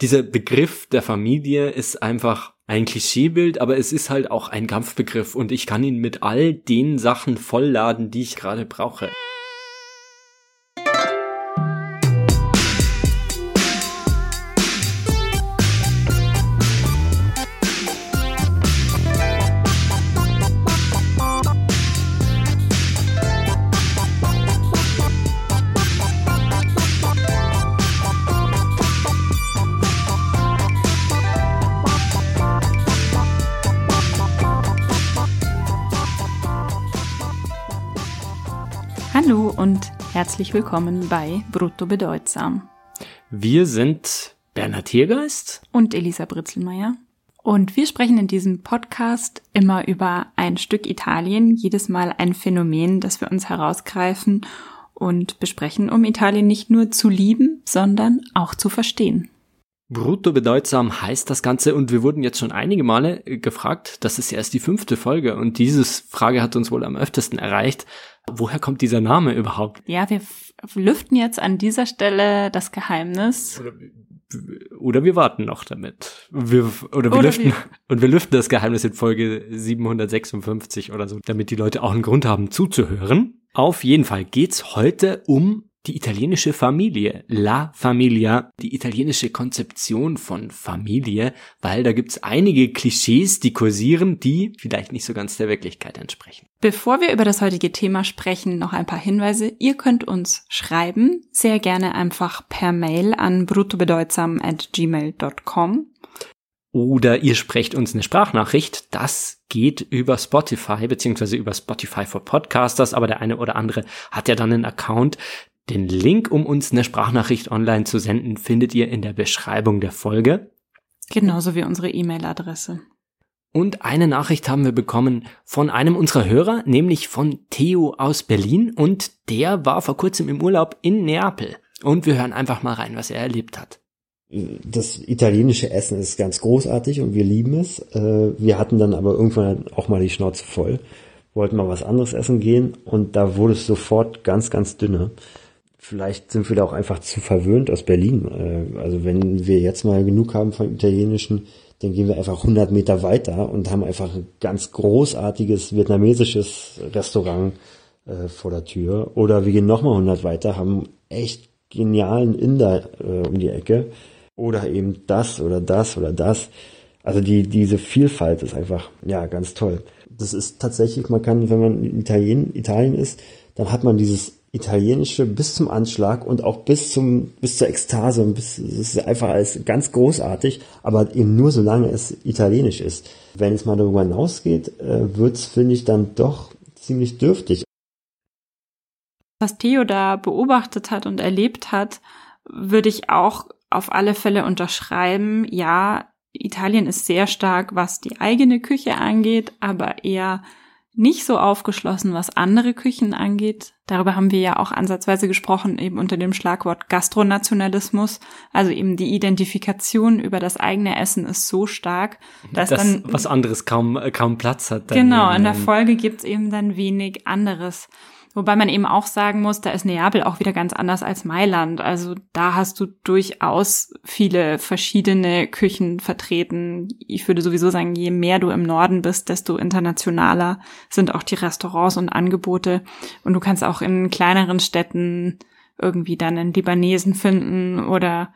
Dieser Begriff der Familie ist einfach ein Klischeebild, aber es ist halt auch ein Kampfbegriff und ich kann ihn mit all den Sachen vollladen, die ich gerade brauche. Herzlich willkommen bei Brutto Bedeutsam. Wir sind Bernhard Tiergeist und Elisa Britzelmeier. Und wir sprechen in diesem Podcast immer über ein Stück Italien, jedes Mal ein Phänomen, das wir uns herausgreifen und besprechen, um Italien nicht nur zu lieben, sondern auch zu verstehen. Brutto bedeutsam heißt das Ganze und wir wurden jetzt schon einige Male gefragt, das ist erst die fünfte Folge und diese Frage hat uns wohl am öftesten erreicht. Woher kommt dieser Name überhaupt? Ja, wir lüften jetzt an dieser Stelle das Geheimnis. Oder, oder wir warten noch damit. Wir, oder wir oder lüften, wir. und wir lüften das Geheimnis in Folge 756 oder so, damit die Leute auch einen Grund haben zuzuhören. Auf jeden Fall geht's heute um die italienische Familie, La Familia, die italienische Konzeption von Familie, weil da gibt's einige Klischees, die kursieren, die vielleicht nicht so ganz der Wirklichkeit entsprechen. Bevor wir über das heutige Thema sprechen, noch ein paar Hinweise. Ihr könnt uns schreiben, sehr gerne einfach per Mail an bruttobedeutsam@gmail.com. Oder ihr sprecht uns eine Sprachnachricht. Das geht über Spotify, beziehungsweise über Spotify for Podcasters, aber der eine oder andere hat ja dann einen Account. Den Link, um uns eine Sprachnachricht online zu senden, findet ihr in der Beschreibung der Folge. Genauso wie unsere E-Mail-Adresse. Und eine Nachricht haben wir bekommen von einem unserer Hörer, nämlich von Theo aus Berlin. Und der war vor kurzem im Urlaub in Neapel. Und wir hören einfach mal rein, was er erlebt hat. Das italienische Essen ist ganz großartig und wir lieben es. Äh, wir hatten dann aber irgendwann auch mal die Schnauze voll, wollten mal was anderes essen gehen und da wurde es sofort ganz, ganz dünne. Vielleicht sind wir da auch einfach zu verwöhnt aus Berlin. Äh, also wenn wir jetzt mal genug haben vom Italienischen, dann gehen wir einfach 100 Meter weiter und haben einfach ein ganz großartiges vietnamesisches Restaurant äh, vor der Tür. Oder wir gehen nochmal 100 weiter, haben echt genialen Inder äh, um die Ecke. Oder eben das oder das oder das. Also die, diese Vielfalt ist einfach, ja, ganz toll. Das ist tatsächlich, man kann, wenn man in Italien, Italien ist, dann hat man dieses italienische bis zum Anschlag und auch bis zum bis zur Ekstase und bis es ist einfach alles ganz großartig, aber eben nur solange es italienisch ist. Wenn es mal darüber hinausgeht, äh, wird es finde ich dann doch ziemlich dürftig. Was Theo da beobachtet hat und erlebt hat, würde ich auch auf alle Fälle unterschreiben. Ja, Italien ist sehr stark, was die eigene Küche angeht, aber eher nicht so aufgeschlossen, was andere Küchen angeht. Darüber haben wir ja auch ansatzweise gesprochen, eben unter dem Schlagwort Gastronationalismus. Also eben die Identifikation über das eigene Essen ist so stark, dass das, dann was anderes kaum kaum Platz hat. genau, in der Folge gibt's eben dann wenig anderes. Wobei man eben auch sagen muss, da ist Neapel auch wieder ganz anders als Mailand. Also da hast du durchaus viele verschiedene Küchen vertreten. Ich würde sowieso sagen, je mehr du im Norden bist, desto internationaler sind auch die Restaurants und Angebote. Und du kannst auch in kleineren Städten irgendwie dann einen Libanesen finden oder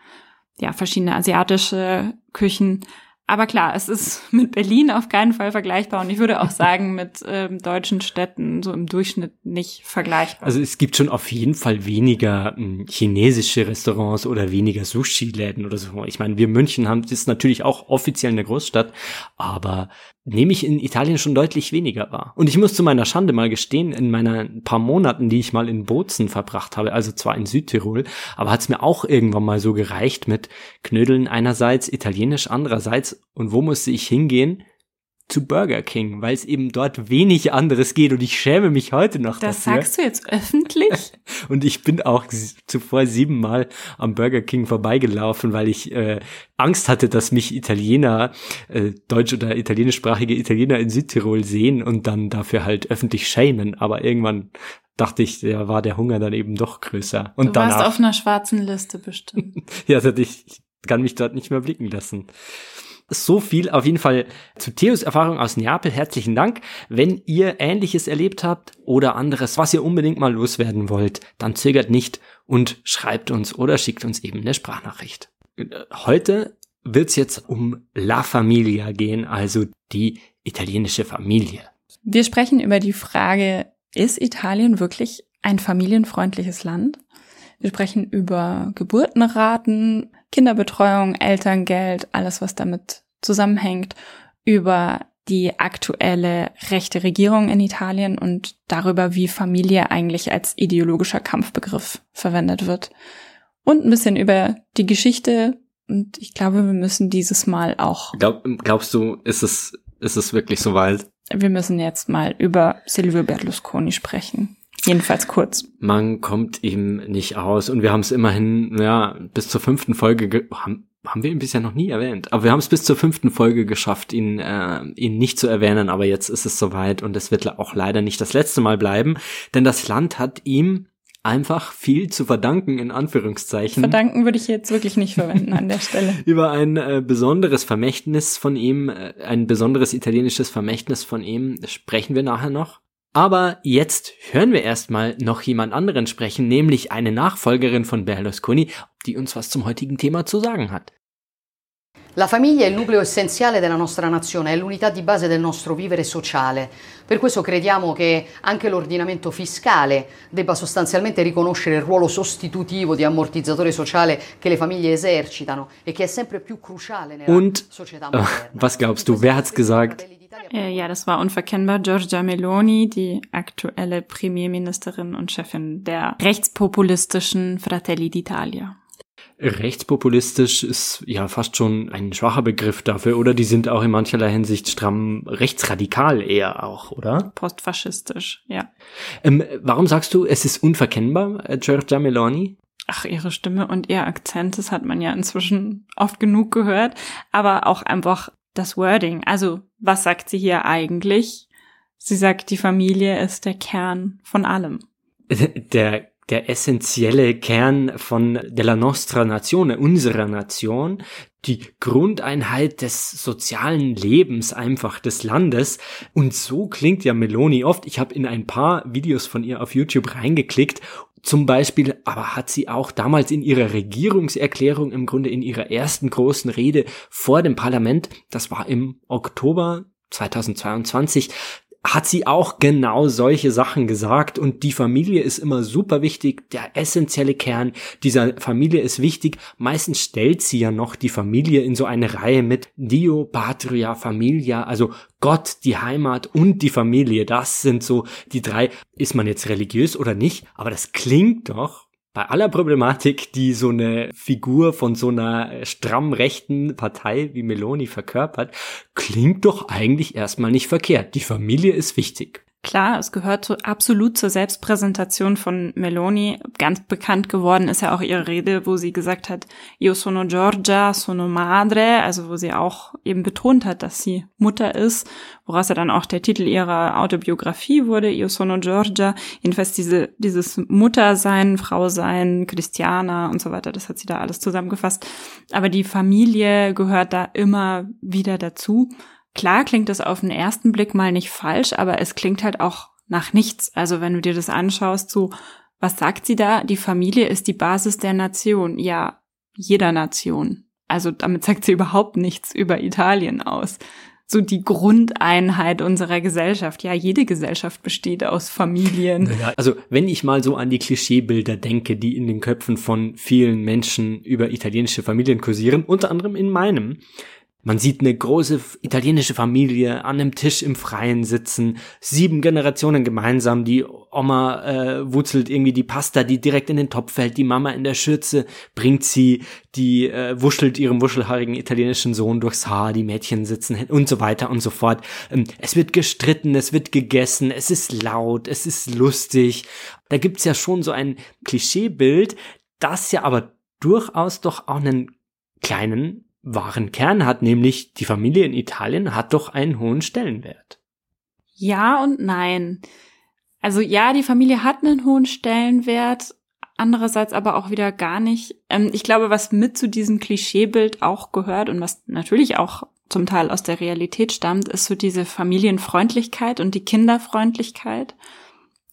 ja, verschiedene asiatische Küchen. Aber klar, es ist mit Berlin auf keinen Fall vergleichbar und ich würde auch sagen, mit ähm, deutschen Städten so im Durchschnitt nicht vergleichbar. Also es gibt schon auf jeden Fall weniger äh, chinesische Restaurants oder weniger Sushi-Läden oder so. Ich meine, wir München haben, das ist natürlich auch offiziell eine Großstadt, aber nehme ich in Italien schon deutlich weniger wahr. Und ich muss zu meiner Schande mal gestehen, in meinen paar Monaten, die ich mal in Bozen verbracht habe, also zwar in Südtirol, aber hat es mir auch irgendwann mal so gereicht mit Knödeln einerseits, italienisch andererseits. Und wo musste ich hingehen? Zu Burger King, weil es eben dort wenig anderes geht und ich schäme mich heute noch das dafür. Das sagst du jetzt öffentlich? und ich bin auch zuvor siebenmal am Burger King vorbeigelaufen, weil ich äh, Angst hatte, dass mich Italiener, äh, deutsch- oder italienischsprachige Italiener in Südtirol sehen und dann dafür halt öffentlich schämen. Aber irgendwann dachte ich, ja, war der Hunger dann eben doch größer. Und du warst auf einer schwarzen Liste bestimmt. ja, also ich kann mich dort nicht mehr blicken lassen. So viel auf jeden Fall zu Theos Erfahrung aus Neapel. Herzlichen Dank. Wenn ihr Ähnliches erlebt habt oder anderes, was ihr unbedingt mal loswerden wollt, dann zögert nicht und schreibt uns oder schickt uns eben eine Sprachnachricht. Heute wird's jetzt um La Familia gehen, also die italienische Familie. Wir sprechen über die Frage, ist Italien wirklich ein familienfreundliches Land? Wir sprechen über Geburtenraten, Kinderbetreuung, Elterngeld, alles, was damit zusammenhängt, über die aktuelle rechte Regierung in Italien und darüber, wie Familie eigentlich als ideologischer Kampfbegriff verwendet wird. Und ein bisschen über die Geschichte. Und ich glaube, wir müssen dieses Mal auch. Glaub, glaubst du, ist es, ist es wirklich so weit? Wir müssen jetzt mal über Silvio Berlusconi sprechen. Jedenfalls kurz. Man kommt ihm nicht aus und wir haben es immerhin, ja, bis zur fünften Folge, haben, haben wir ihn bisher noch nie erwähnt, aber wir haben es bis zur fünften Folge geschafft, ihn, äh, ihn nicht zu erwähnen, aber jetzt ist es soweit und es wird auch leider nicht das letzte Mal bleiben, denn das Land hat ihm einfach viel zu verdanken, in Anführungszeichen. Verdanken würde ich jetzt wirklich nicht verwenden an der Stelle. Über ein äh, besonderes Vermächtnis von ihm, äh, ein besonderes italienisches Vermächtnis von ihm sprechen wir nachher noch. Aber jetzt hören wir erstmal noch jemand anderen sprechen, nämlich eine Nachfolgerin von Berlusconi, die uns was zum heutigen Thema zu sagen hat. La famiglia è il nucleo essenziale della nostra nazione, è l'unità di base del nostro vivere sociale. Per questo crediamo che anche l'ordinamento fiscale debba sostanzialmente riconoscere il ruolo sostitutivo di ammortizzatore sociale che le famiglie esercitano e che è sempre più cruciale nella Und, società moderna. was glaubst du, wer hat's gesagt? Äh, ja, das war unverkennbar Giorgia Meloni, die aktuelle Premierministerin und Chefin der rechtspopulistischen Fratelli d'Italia. Rechtspopulistisch ist ja fast schon ein schwacher Begriff dafür, oder? Die sind auch in mancherlei Hinsicht stramm rechtsradikal eher auch, oder? Postfaschistisch, ja. Ähm, warum sagst du, es ist unverkennbar, äh, Giorgia Meloni? Ach, ihre Stimme und ihr Akzent, das hat man ja inzwischen oft genug gehört, aber auch einfach das Wording. Also, was sagt sie hier eigentlich? Sie sagt, die Familie ist der Kern von allem. Der der essentielle Kern von della nostra Nazione, unserer Nation, die Grundeinheit des sozialen Lebens einfach des Landes. Und so klingt ja Meloni oft. Ich habe in ein paar Videos von ihr auf YouTube reingeklickt. Zum Beispiel, aber hat sie auch damals in ihrer Regierungserklärung, im Grunde in ihrer ersten großen Rede vor dem Parlament, das war im Oktober 2022, hat sie auch genau solche Sachen gesagt und die Familie ist immer super wichtig, der essentielle Kern dieser Familie ist wichtig. Meistens stellt sie ja noch die Familie in so eine Reihe mit Dio, Patria, Familia, also Gott, die Heimat und die Familie. Das sind so die drei. Ist man jetzt religiös oder nicht? Aber das klingt doch bei aller Problematik, die so eine Figur von so einer stramm rechten Partei wie Meloni verkörpert, klingt doch eigentlich erstmal nicht verkehrt. Die Familie ist wichtig. Klar, es gehört so absolut zur Selbstpräsentation von Meloni. Ganz bekannt geworden ist ja auch ihre Rede, wo sie gesagt hat, Io sono Giorgia, sono madre, also wo sie auch eben betont hat, dass sie Mutter ist, woraus ja dann auch der Titel ihrer Autobiografie wurde, Io sono Giorgia. Jedenfalls diese, dieses Muttersein, Frausein, Christiana und so weiter, das hat sie da alles zusammengefasst. Aber die Familie gehört da immer wieder dazu. Klar klingt das auf den ersten Blick mal nicht falsch, aber es klingt halt auch nach nichts. Also wenn du dir das anschaust, so, was sagt sie da? Die Familie ist die Basis der Nation. Ja, jeder Nation. Also damit sagt sie überhaupt nichts über Italien aus. So die Grundeinheit unserer Gesellschaft. Ja, jede Gesellschaft besteht aus Familien. Also wenn ich mal so an die Klischeebilder denke, die in den Köpfen von vielen Menschen über italienische Familien kursieren, unter anderem in meinem, man sieht eine große italienische Familie an einem Tisch im Freien sitzen, sieben Generationen gemeinsam, die Oma äh, wurzelt irgendwie die Pasta, die direkt in den Topf fällt, die Mama in der Schürze bringt sie, die äh, wuschelt ihrem wuschelhaarigen italienischen Sohn durchs Haar, die Mädchen sitzen und so weiter und so fort. Ähm, es wird gestritten, es wird gegessen, es ist laut, es ist lustig. Da gibt's ja schon so ein Klischeebild, das ja aber durchaus doch auch einen kleinen wahren Kern hat, nämlich die Familie in Italien hat doch einen hohen Stellenwert. Ja und nein. Also ja, die Familie hat einen hohen Stellenwert, andererseits aber auch wieder gar nicht. Ähm, ich glaube, was mit zu diesem Klischeebild auch gehört und was natürlich auch zum Teil aus der Realität stammt, ist so diese Familienfreundlichkeit und die Kinderfreundlichkeit.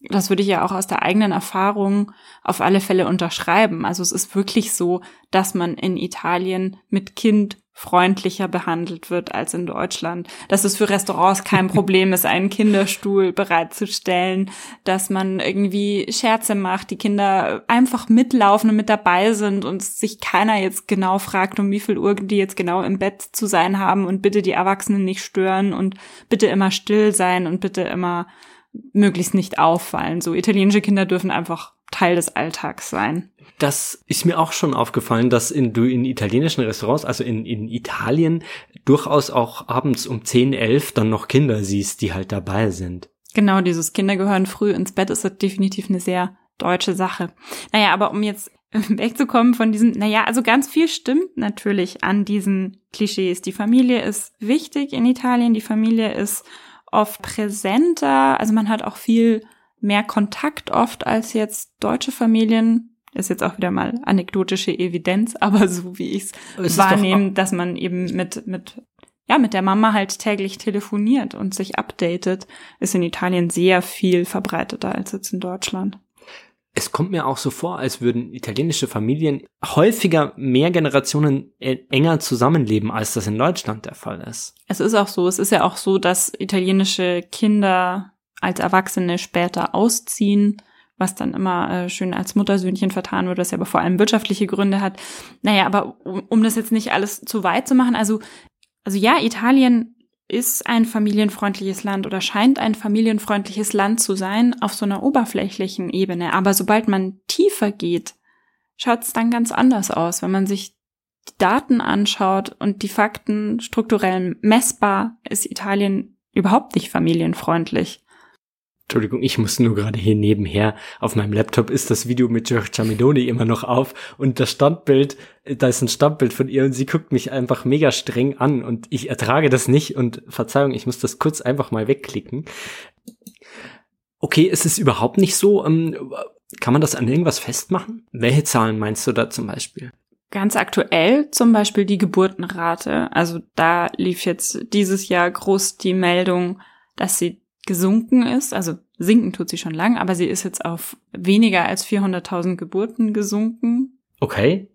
Das würde ich ja auch aus der eigenen Erfahrung auf alle Fälle unterschreiben. Also es ist wirklich so, dass man in Italien mit Kind freundlicher behandelt wird als in Deutschland, dass es für Restaurants kein Problem ist, einen Kinderstuhl bereitzustellen, dass man irgendwie Scherze macht, die Kinder einfach mitlaufen und mit dabei sind und sich keiner jetzt genau fragt, um wie viel Uhr die jetzt genau im Bett zu sein haben und bitte die Erwachsenen nicht stören und bitte immer still sein und bitte immer möglichst nicht auffallen. So italienische Kinder dürfen einfach Teil des Alltags sein. Das ist mir auch schon aufgefallen, dass in, du in italienischen Restaurants, also in, in Italien, durchaus auch abends um 10, 11 dann noch Kinder siehst, die halt dabei sind. Genau, dieses Kinder gehören früh ins Bett ist definitiv eine sehr deutsche Sache. Naja, aber um jetzt wegzukommen von diesem, naja, also ganz viel stimmt natürlich an diesen Klischees. Die Familie ist wichtig in Italien, die Familie ist oft präsenter, also man hat auch viel mehr Kontakt oft als jetzt deutsche Familien. Ist jetzt auch wieder mal anekdotische Evidenz, aber so wie ich es wahrnehme, dass man eben mit, mit, ja, mit der Mama halt täglich telefoniert und sich updatet, ist in Italien sehr viel verbreiteter als jetzt in Deutschland. Es kommt mir auch so vor, als würden italienische Familien häufiger mehr Generationen e-, enger zusammenleben, als das in Deutschland der Fall ist. Es ist auch so. Es ist ja auch so, dass italienische Kinder als Erwachsene später ausziehen, was dann immer äh, schön als Muttersöhnchen vertan wird, was ja aber vor allem wirtschaftliche Gründe hat. Naja, aber um, um das jetzt nicht alles zu weit zu machen, also, also ja, Italien ist ein familienfreundliches Land oder scheint ein familienfreundliches Land zu sein auf so einer oberflächlichen Ebene. Aber sobald man tiefer geht, schaut es dann ganz anders aus. Wenn man sich die Daten anschaut und die Fakten strukturell messbar, ist Italien überhaupt nicht familienfreundlich. Entschuldigung, ich muss nur gerade hier nebenher. Auf meinem Laptop ist das Video mit Giorgia Meloni immer noch auf und das Standbild, da ist ein Standbild von ihr und sie guckt mich einfach mega streng an und ich ertrage das nicht und Verzeihung, ich muss das kurz einfach mal wegklicken. Okay, es ist überhaupt nicht so. Ähm, kann man das an irgendwas festmachen? Welche Zahlen meinst du da zum Beispiel? Ganz aktuell zum Beispiel die Geburtenrate. Also da lief jetzt dieses Jahr groß die Meldung, dass sie gesunken ist. Also sinken tut sie schon lang, aber sie ist jetzt auf weniger als 400.000 Geburten gesunken. Okay.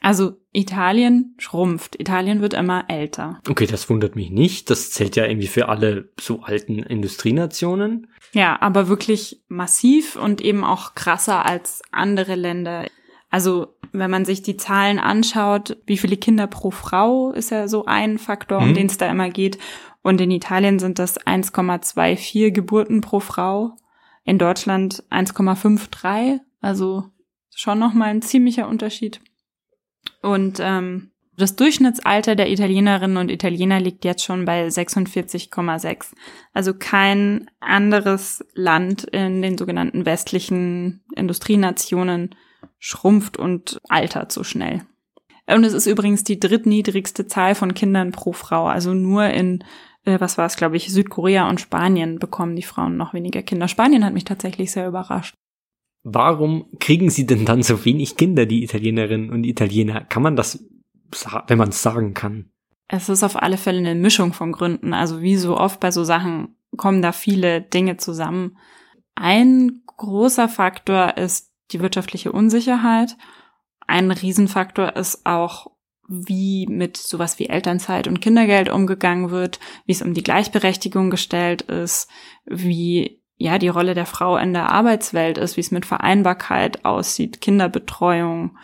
Also Italien schrumpft. Italien wird immer älter. Okay, das wundert mich nicht. Das zählt ja irgendwie für alle so alten Industrienationen. Ja, aber wirklich massiv und eben auch krasser als andere Länder. Also wenn man sich die Zahlen anschaut, wie viele Kinder pro Frau ist ja so ein Faktor, um hm. den es da immer geht. Und in Italien sind das 1,24 Geburten pro Frau. In Deutschland 1,53. Also schon nochmal ein ziemlicher Unterschied. Und ähm, das Durchschnittsalter der Italienerinnen und Italiener liegt jetzt schon bei 46,6. Also kein anderes Land in den sogenannten westlichen Industrienationen schrumpft und altert so schnell. Und es ist übrigens die drittniedrigste Zahl von Kindern pro Frau. Also nur in äh, was war es, glaube ich, Südkorea und Spanien bekommen die Frauen noch weniger Kinder. Spanien hat mich tatsächlich sehr überrascht. Warum kriegen sie denn dann so wenig Kinder, die Italienerinnen und Italiener? Kann man das, wenn man es sagen kann? Es ist auf alle Fälle eine Mischung von Gründen. Also wie so oft bei so Sachen kommen da viele Dinge zusammen. Ein großer Faktor ist die wirtschaftliche Unsicherheit. Ein Riesenfaktor ist auch wie mit sowas wie Elternzeit und Kindergeld umgegangen wird, wie es um die Gleichberechtigung gestellt ist, wie ja die Rolle der Frau in der Arbeitswelt ist, wie es mit Vereinbarkeit aussieht, Kinderbetreuung.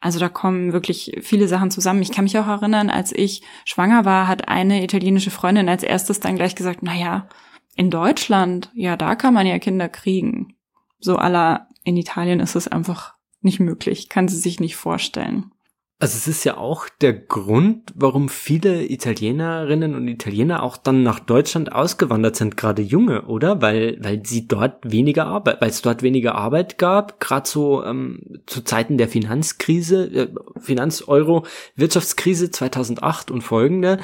Also da kommen wirklich viele Sachen zusammen. Ich kann mich auch erinnern, als ich schwanger war, hat eine italienische Freundin als erstes dann gleich gesagt, na ja, in Deutschland, ja, da kann man ja Kinder kriegen. So aller in Italien ist es einfach nicht möglich, kann sie sich nicht vorstellen. Also es ist ja auch der Grund, warum viele Italienerinnen und Italiener auch dann nach Deutschland ausgewandert sind, gerade junge, oder? Weil weil sie dort weniger Arbeit, weil es dort weniger Arbeit gab, gerade so ähm, zu Zeiten der Finanzkrise, äh, Finanz-Euro, Wirtschaftskrise 2008 und folgende.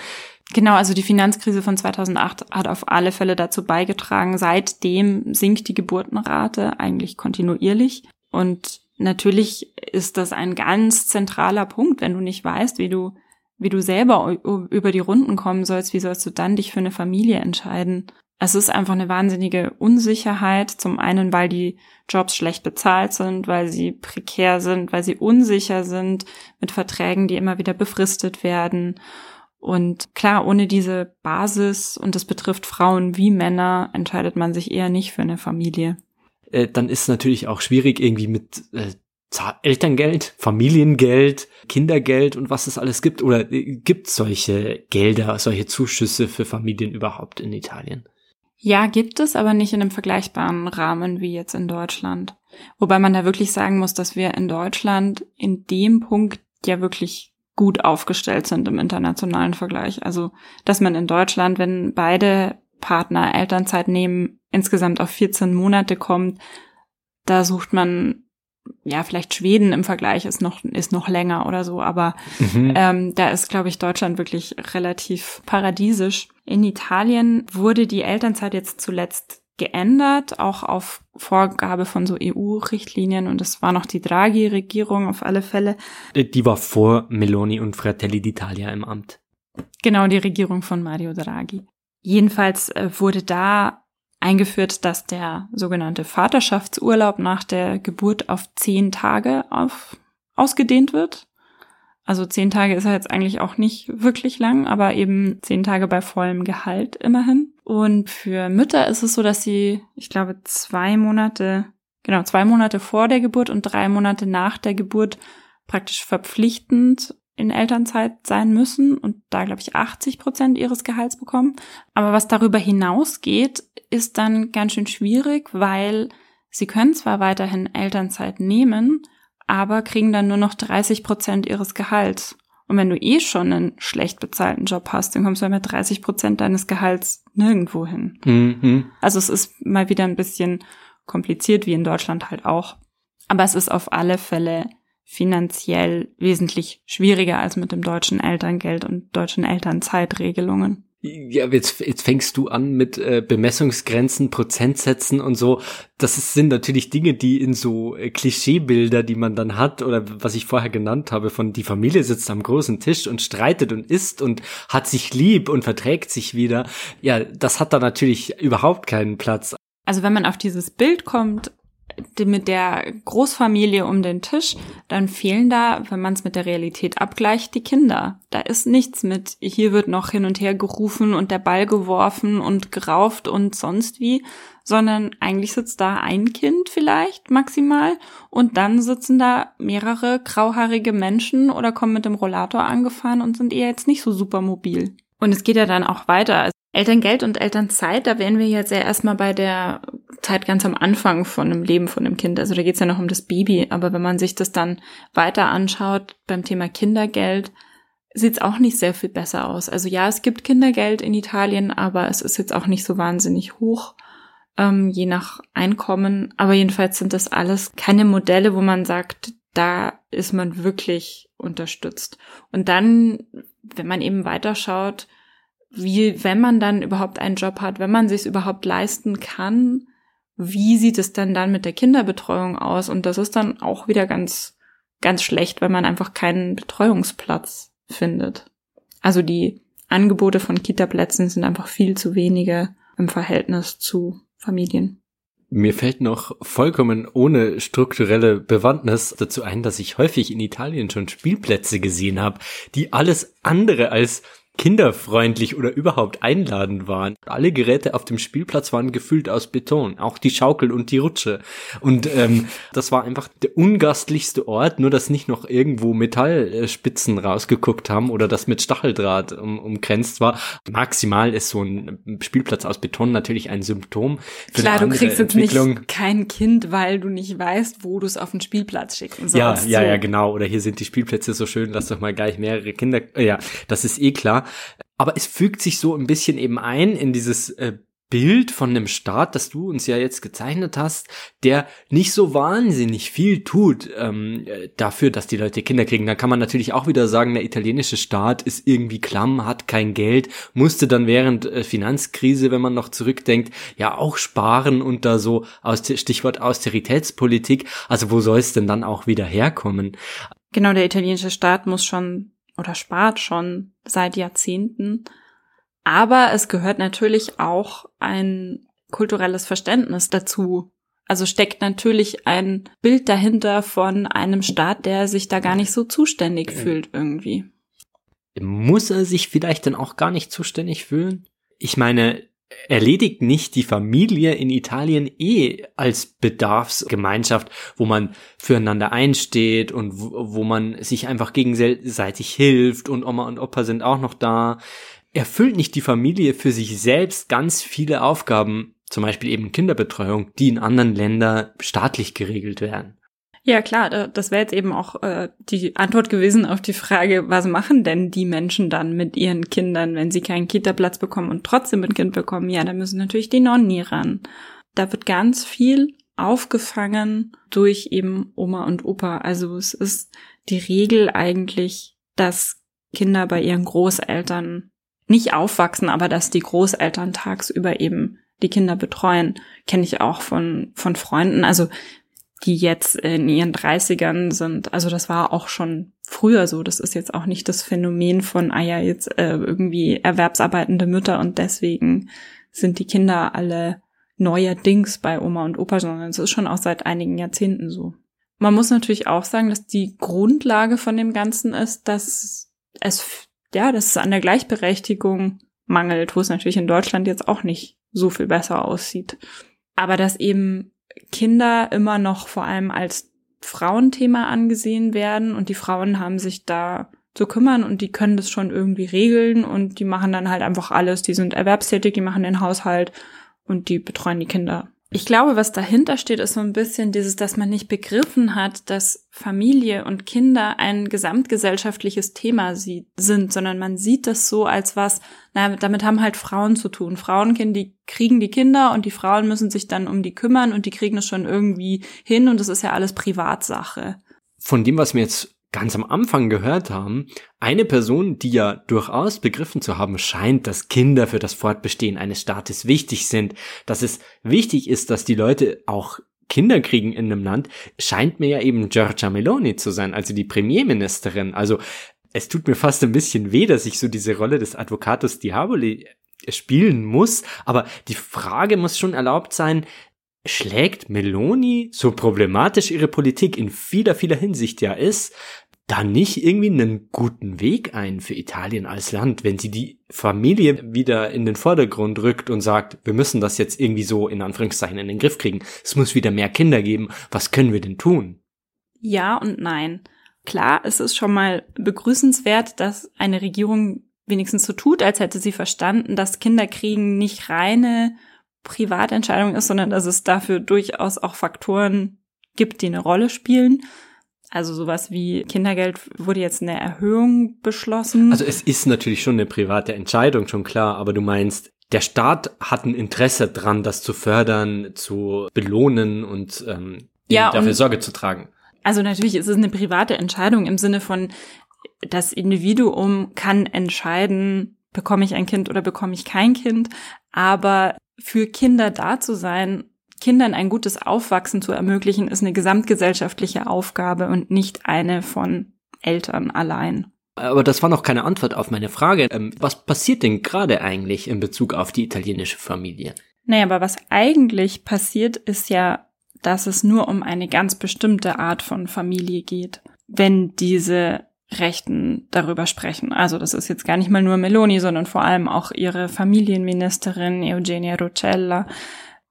Genau, also die Finanzkrise von 2008 hat auf alle Fälle dazu beigetragen. Seitdem sinkt die Geburtenrate eigentlich kontinuierlich und natürlich ist das ein ganz zentraler Punkt, wenn du nicht weißt, wie du, wie du selber über die Runden kommen sollst, wie sollst du dann dich für eine Familie entscheiden? Es ist einfach eine wahnsinnige Unsicherheit. Zum einen, weil die Jobs schlecht bezahlt sind, weil sie prekär sind, weil sie unsicher sind mit Verträgen, die immer wieder befristet werden. Und klar, ohne diese Basis, und das betrifft Frauen wie Männer, entscheidet man sich eher nicht für eine Familie. Äh, dann ist natürlich auch schwierig irgendwie mit äh, Elterngeld, Familiengeld, Kindergeld und was es alles gibt. Oder äh, gibt solche Gelder, solche Zuschüsse für Familien überhaupt in Italien? Ja, gibt es, aber nicht in einem vergleichbaren Rahmen wie jetzt in Deutschland. Wobei man da wirklich sagen muss, dass wir in Deutschland in dem Punkt ja wirklich gut aufgestellt sind im internationalen Vergleich. Also, dass man in Deutschland, wenn beide Partner Elternzeit nehmen, insgesamt auf 14 Monate kommt, da sucht man ja, vielleicht Schweden im Vergleich ist noch, ist noch länger oder so, aber mhm. ähm, da ist, glaube ich, Deutschland wirklich relativ paradiesisch. In Italien wurde die Elternzeit jetzt zuletzt geändert, auch auf Vorgabe von so EU-Richtlinien und es war noch die Draghi-Regierung auf alle Fälle. Äh, die war vor Meloni und Fratelli d'Italia im Amt. Genau, die Regierung von Mario Draghi. Jedenfalls äh, wurde da eingeführt, dass der sogenannte Vaterschaftsurlaub nach der Geburt auf zehn Tage auf, ausgedehnt wird. Also zehn Tage ist ja jetzt eigentlich auch nicht wirklich lang, aber eben zehn Tage bei vollem Gehalt immerhin. Und für Mütter ist es so, dass sie, ich glaube, zwei Monate, genau, zwei Monate vor der Geburt und drei Monate nach der Geburt praktisch verpflichtend in Elternzeit sein müssen und da, glaube ich, 80 Prozent ihres Gehalts bekommen. Aber was darüber hinausgeht, ist dann ganz schön schwierig, weil sie können zwar weiterhin Elternzeit nehmen, aber kriegen dann nur noch 30 Prozent ihres Gehalts. Und wenn du eh schon einen schlecht bezahlten Job hast, dann kommst du mit 30 Prozent deines Gehalts nirgendwo hin. Mhm. Also es ist mal wieder ein bisschen kompliziert, wie in Deutschland halt auch. Aber es ist auf alle Fälle finanziell wesentlich schwieriger als mit dem deutschen Elterngeld und deutschen Elternzeitregelungen. Ja, jetzt, jetzt fängst du an mit äh, Bemessungsgrenzen, Prozentsätzen und so. Das ist, sind natürlich Dinge, die in so äh, Klischeebilder, die man dann hat, oder was ich vorher genannt habe, von die Familie sitzt am großen Tisch und streitet und isst und hat sich lieb und verträgt sich wieder. Ja, das hat da natürlich überhaupt keinen Platz. Also wenn man auf dieses Bild kommt, mit der Großfamilie um den Tisch, dann fehlen da, wenn man es mit der Realität abgleicht, die Kinder. Da ist nichts mit, hier wird noch hin und her gerufen und der Ball geworfen und gerauft und sonst wie, sondern eigentlich sitzt da ein Kind vielleicht maximal und dann sitzen da mehrere grauhaarige Menschen oder kommen mit dem Rollator angefahren und sind eher jetzt nicht so super mobil. Und es geht ja dann auch weiter. Elterngeld und Elternzeit, da wären wir jetzt ja erstmal bei der Zeit ganz am Anfang von einem Leben von einem Kind. Also da geht's ja noch um das Baby. Aber wenn man sich das dann weiter anschaut beim Thema Kindergeld, sieht's auch nicht sehr viel besser aus. Also ja, es gibt Kindergeld in Italien, aber es ist jetzt auch nicht so wahnsinnig hoch, ähm, je nach Einkommen. Aber jedenfalls sind das alles keine Modelle, wo man sagt, da ist man wirklich unterstützt. Und dann, wenn man eben weiterschaut, wie, wenn man dann überhaupt einen Job hat, wenn man sich überhaupt leisten kann, wie sieht es denn dann mit der Kinderbetreuung aus? Und das ist dann auch wieder ganz, ganz schlecht, wenn man einfach keinen Betreuungsplatz findet. Also die Angebote von Kita-Plätzen sind einfach viel zu wenige im Verhältnis zu Familien. Mir fällt noch vollkommen ohne strukturelle Bewandtnis dazu ein, dass ich häufig in Italien schon Spielplätze gesehen habe, die alles andere als kinderfreundlich oder überhaupt einladend waren. Alle Geräte auf dem Spielplatz waren gefüllt aus Beton, auch die Schaukel und die Rutsche. Und ähm, das war einfach der ungastlichste Ort, nur dass nicht noch irgendwo Metallspitzen rausgeguckt haben oder das mit Stacheldraht um, umgrenzt war. Maximal ist so ein Spielplatz aus Beton natürlich ein Symptom. Für Klar, du kriegst jetzt nicht kein Kind, weil du nicht weißt, wo du es auf den Spielplatz schicken sollst. Ja, ja, so. ja, genau. Oder hier sind die Spielplätze so schön, lass doch mal gleich mehrere Kinder. Äh, ja, das ist eh klar. Aber es fügt sich so ein bisschen eben ein in dieses äh, Bild von einem Staat, das du uns ja jetzt gezeichnet hast, der nicht so wahnsinnig viel tut ähm, dafür, dass die Leute Kinder kriegen. Da kann man natürlich auch wieder sagen, der italienische Staat ist irgendwie klamm, hat kein Geld, musste dann während äh, Finanzkrise, wenn man noch zurückdenkt, ja auch sparen und da so aus Stichwort Austeritätspolitik. Also wo soll es denn dann auch wieder herkommen? Genau, der italienische Staat muss schon oder spart schon seit Jahrzehnten aber es gehört natürlich auch ein kulturelles Verständnis dazu. Also steckt natürlich ein Bild dahinter von einem Staat, der sich da gar nicht so zuständig fühlt irgendwie. Muss er sich vielleicht dann auch gar nicht zuständig fühlen? Ich meine, erledigt nicht die Familie in Italien eh als Bedarfsgemeinschaft, wo man füreinander einsteht und wo, man sich einfach gegenseitig hilft und Oma und Opa sind auch noch da erfüllt nicht die Familie für sich selbst ganz viele Aufgaben, zum Beispiel eben Kinderbetreuung, die in anderen Ländern staatlich geregelt werden. Ja, klar, das wäre jetzt eben auch äh, die Antwort gewesen auf die Frage, was machen denn die Menschen dann mit ihren Kindern, wenn sie keinen Kita-Platz bekommen und trotzdem ein Kind bekommen? Ja, da müssen natürlich die Nonni ran. Da wird ganz viel aufgefangen durch eben Oma und Opa. Also es ist die Regel eigentlich, dass Kinder bei ihren Großeltern nicht aufwachsen, aber dass die Großeltern tagsüber eben die Kinder betreuen, kenne ich auch von, von Freunden, also die jetzt in ihren 30ern sind. Also das war auch schon früher so. Das ist jetzt auch nicht das Phänomen von, ah ja, jetzt äh, irgendwie erwerbsarbeitende Mütter und deswegen sind die Kinder alle neuerdings bei Oma und Opa, sondern es ist schon auch seit einigen Jahrzehnten so. Man muss natürlich auch sagen, dass die Grundlage von dem Ganzen ist, dass es ja, dass es an der Gleichberechtigung mangelt, wo es natürlich in Deutschland jetzt auch nicht so viel besser aussieht. Aber dass eben Kinder immer noch vor allem als Frauenthema angesehen werden und die Frauen haben sich da zu kümmern und die können das schon irgendwie regeln und die machen dann halt einfach alles. Die sind erwerbstätig, die machen den Haushalt und die betreuen die Kinder. Ich glaube, was dahinter steht, ist so ein bisschen dieses, dass man nicht begriffen hat, dass Familie und Kinder ein gesamtgesellschaftliches Thema sind, sondern man sieht das so als was, naja, damit haben halt Frauen zu tun. Frauen kriegen die Kinder und die Frauen müssen sich dann um die kümmern und die kriegen es schon irgendwie hin und das ist ja alles Privatsache. Von dem, was mir jetzt ganz am Anfang gehört haben, eine Person, die ja durchaus begriffen zu haben scheint, dass Kinder für das Fortbestehen eines Staates wichtig sind, dass es wichtig ist, dass die Leute auch Kinder kriegen in einem Land, scheint mir ja eben Giorgia Meloni zu sein, also die Premierministerin. Also es tut mir fast ein bisschen weh, dass ich so diese Rolle des Advocatus Diaboli spielen muss, aber die Frage muss schon erlaubt sein, schlägt Meloni, so problematisch ihre Politik in vieler, vieler Hinsicht ja ist, da nicht irgendwie einen guten Weg ein für Italien als Land, wenn sie die Familie wieder in den Vordergrund rückt und sagt, wir müssen das jetzt irgendwie so in Anführungszeichen in den Griff kriegen. Es muss wieder mehr Kinder geben. Was können wir denn tun? Ja und nein. Klar, es ist schon mal begrüßenswert, dass eine Regierung wenigstens so tut, als hätte sie verstanden, dass Kinderkriegen nicht reine Privatentscheidung ist, sondern dass es dafür durchaus auch Faktoren gibt, die eine Rolle spielen. Also sowas wie Kindergeld wurde jetzt eine Erhöhung beschlossen. Also es ist natürlich schon eine private Entscheidung, schon klar, aber du meinst, der Staat hat ein Interesse dran, das zu fördern, zu belohnen und ähm, ja, dafür und, Sorge zu tragen. Also natürlich ist es eine private Entscheidung im Sinne von, das Individuum kann entscheiden, bekomme ich ein Kind oder bekomme ich kein Kind, aber für Kinder da zu sein Kindern ein gutes Aufwachsen zu ermöglichen, ist eine gesamtgesellschaftliche Aufgabe und nicht eine von Eltern allein. Aber das war noch keine Antwort auf meine Frage. Ähm, was passiert denn gerade eigentlich in Bezug auf die italienische Familie? Naja, aber was eigentlich passiert, ist ja, dass es nur um eine ganz bestimmte Art von Familie geht. Wenn diese Rechten darüber sprechen. Also das ist jetzt gar nicht mal nur Meloni, sondern vor allem auch ihre Familienministerin Eugenia Rocella,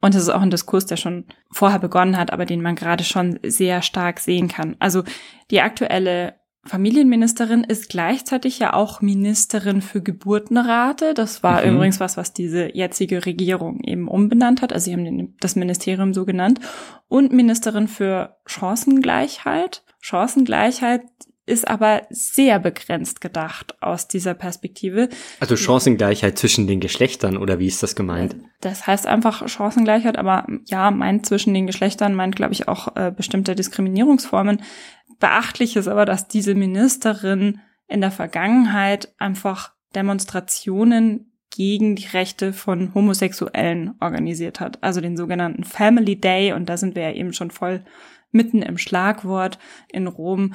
und es ist auch ein Diskurs, der schon vorher begonnen hat, aber den man gerade schon sehr stark sehen kann. Also die aktuelle Familienministerin ist gleichzeitig ja auch Ministerin für Geburtenrate. Das war mhm. übrigens was, was diese jetzige Regierung eben umbenannt hat. Also sie haben das Ministerium so genannt. Und Ministerin für Chancengleichheit. Chancengleichheit ist aber sehr begrenzt gedacht aus dieser Perspektive. Also Chancengleichheit zwischen den Geschlechtern oder wie ist das gemeint? Das heißt einfach Chancengleichheit, aber ja, meint zwischen den Geschlechtern, meint glaube ich auch äh, bestimmte Diskriminierungsformen. Beachtlich ist aber, dass diese Ministerin in der Vergangenheit einfach Demonstrationen gegen die Rechte von Homosexuellen organisiert hat. Also den sogenannten Family Day. Und da sind wir ja eben schon voll mitten im Schlagwort in Rom,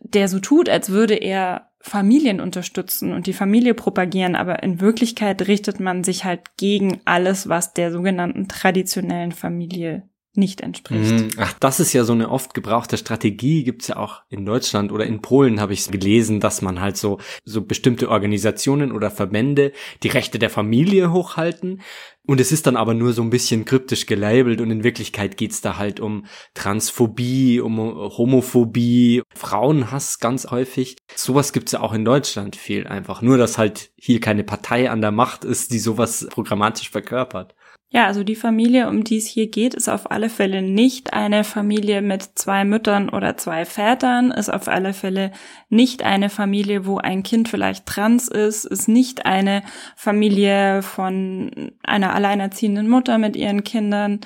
der so tut, als würde er Familien unterstützen und die Familie propagieren, aber in Wirklichkeit richtet man sich halt gegen alles, was der sogenannten traditionellen Familie nicht entspricht. Mhm. Ach, das ist ja so eine oft gebrauchte Strategie, gibt's ja auch in Deutschland oder in Polen habe ich gelesen, dass man halt so, so bestimmte Organisationen oder Verbände die Rechte der Familie hochhalten. Und es ist dann aber nur so ein bisschen kryptisch gelabelt und in Wirklichkeit geht's da halt um Transphobie, um Homophobie, Frauenhass ganz häufig. Sowas gibt's ja auch in Deutschland viel einfach. Nur, dass halt hier keine Partei an der Macht ist, die sowas programmatisch verkörpert. Ja, also die Familie, um die es hier geht, ist auf alle Fälle nicht eine Familie mit zwei Müttern oder zwei Vätern, ist auf alle Fälle nicht eine Familie, wo ein Kind vielleicht trans ist, ist nicht eine Familie von einer alleinerziehenden Mutter mit ihren Kindern.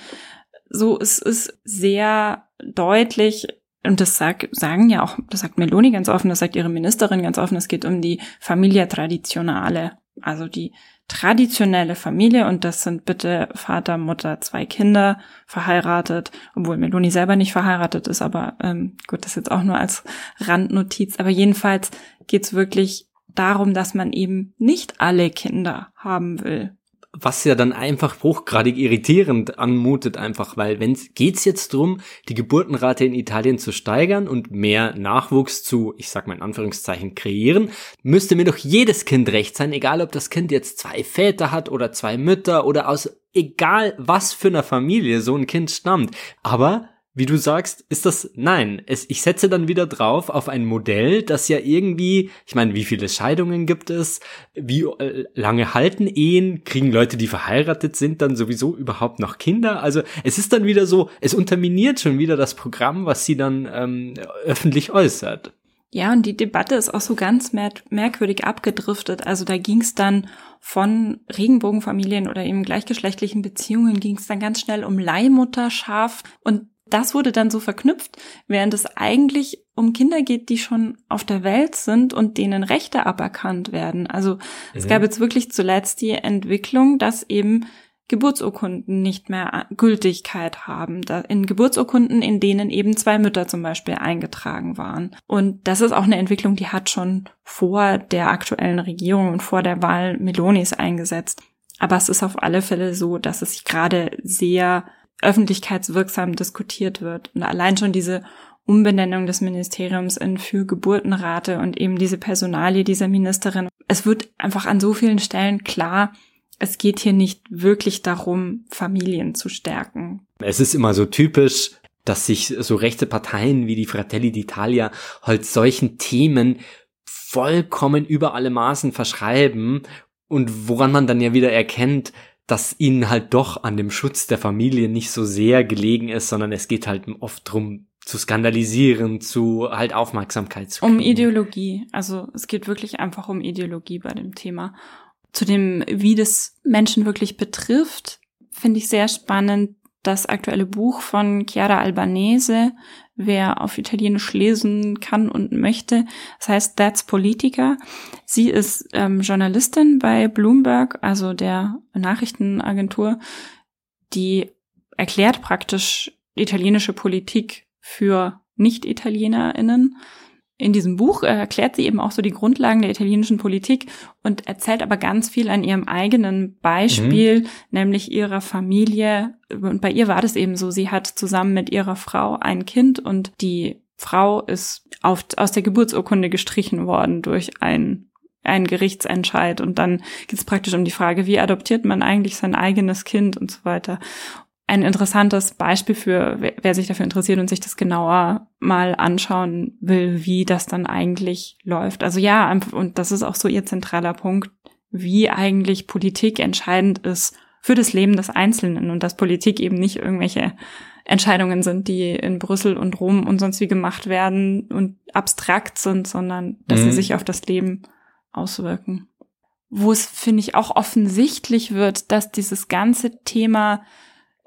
So, es ist sehr deutlich, und das sag, sagen ja auch, das sagt Meloni ganz offen, das sagt ihre Ministerin ganz offen, es geht um die Familia Traditionale, also die traditionelle Familie und das sind bitte Vater, Mutter, zwei Kinder, verheiratet, obwohl Meloni selber nicht verheiratet ist, aber ähm, gut, das jetzt auch nur als Randnotiz. Aber jedenfalls geht's wirklich darum, dass man eben nicht alle Kinder haben will was ja dann einfach hochgradig irritierend anmutet, einfach, weil wenn geht's jetzt drum, die Geburtenrate in Italien zu steigern und mehr Nachwuchs zu, ich sag mal in Anführungszeichen, kreieren, müsste mir doch jedes Kind recht sein, egal ob das Kind jetzt zwei Väter hat oder zwei Mütter oder aus egal was für einer Familie so ein Kind stammt. Aber wie du sagst, ist das nein. Es, ich setze dann wieder drauf auf ein Modell, das ja irgendwie, ich meine, wie viele Scheidungen gibt es? Wie äh, lange halten Ehen? Kriegen Leute, die verheiratet sind, dann sowieso überhaupt noch Kinder? Also es ist dann wieder so, es unterminiert schon wieder das Programm, was sie dann ähm, öffentlich äußert. Ja, und die Debatte ist auch so ganz mer merkwürdig abgedriftet. Also da ging es dann von Regenbogenfamilien oder eben gleichgeschlechtlichen Beziehungen ging es dann ganz schnell um Leihmutterschaft und das wurde dann so verknüpft, während es eigentlich um Kinder geht, die schon auf der Welt sind und denen Rechte aberkannt werden. Also mhm. es gab jetzt wirklich zuletzt die Entwicklung, dass eben Geburtsurkunden nicht mehr Gültigkeit haben. In Geburtsurkunden, in denen eben zwei Mütter zum Beispiel eingetragen waren. Und das ist auch eine Entwicklung, die hat schon vor der aktuellen Regierung und vor der Wahl Melonis eingesetzt. Aber es ist auf alle Fälle so, dass es sich gerade sehr öffentlichkeitswirksam diskutiert wird. Und allein schon diese Umbenennung des Ministeriums in für Geburtenrate und eben diese Personalie dieser Ministerin. Es wird einfach an so vielen Stellen klar, es geht hier nicht wirklich darum, Familien zu stärken. Es ist immer so typisch, dass sich so rechte Parteien wie die Fratelli d'Italia halt solchen Themen vollkommen über alle Maßen verschreiben und woran man dann ja wieder erkennt, dass ihnen halt doch an dem Schutz der Familie nicht so sehr gelegen ist, sondern es geht halt oft drum zu skandalisieren, zu halt Aufmerksamkeit zu kriegen. Um Ideologie. Also es geht wirklich einfach um Ideologie bei dem Thema. Zu dem, wie das Menschen wirklich betrifft, finde ich sehr spannend das aktuelle Buch von Chiara Albanese, wer auf Italienisch lesen kann und möchte. Das heißt That's Politica. Sie ist ähm, Journalistin bei Bloomberg, also der Nachrichtenagentur, die erklärt praktisch italienische Politik für Nicht-ItalienerInnen in diesem Buch erklärt sie eben auch so die Grundlagen der italienischen Politik und erzählt aber ganz viel an ihrem eigenen Beispiel, mhm. nämlich ihrer Familie. Und bei ihr war das eben so, sie hat zusammen mit ihrer Frau ein Kind und die Frau ist auf, aus der Geburtsurkunde gestrichen worden durch ein ein Gerichtsentscheid und dann geht es praktisch um die Frage, wie adoptiert man eigentlich sein eigenes Kind und so weiter ein interessantes Beispiel für, wer, sich dafür interessiert und sich das genauer mal anschauen will, wie das dann eigentlich läuft. Also ja, und das ist auch so ihr zentraler Punkt, wie eigentlich Politik entscheidend ist für das Leben des Einzelnen und dass Politik eben nicht irgendwelche Entscheidungen sind, die in Brüssel und Rom und sonst wie gemacht werden und abstrakt sind, sondern dass mhm. sie sich auf das Leben auswirken. Wo es, finde ich, auch offensichtlich wird, dass dieses ganze Thema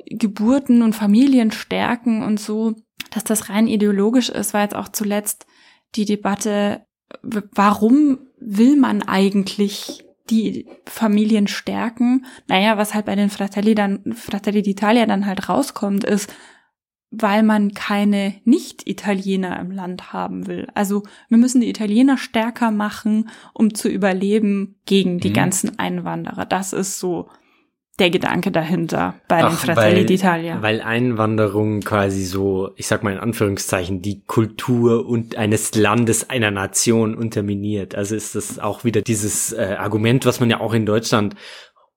Geburten und Familien stärken und so, dass das rein ideologisch ist, war jetzt auch zuletzt die Debatte, warum will man eigentlich die Familien stärken? Naja, was halt bei den Fratelli dann, Fratelli d'Italia dann halt rauskommt, ist, weil man keine Nicht-Italiener im Land haben will. Also wir müssen die Italiener stärker machen, um zu überleben gegen die mhm. ganzen Einwanderer. Das ist so der Gedanke dahinter bei Ach, den Fratelli weil, d'Italia. Weil Einwanderung quasi so, ich sag mal in Anführungszeichen, die Kultur und eines Landes, einer Nation unterminiert. Also ist das auch wieder dieses äh, Argument, was man ja auch in Deutschland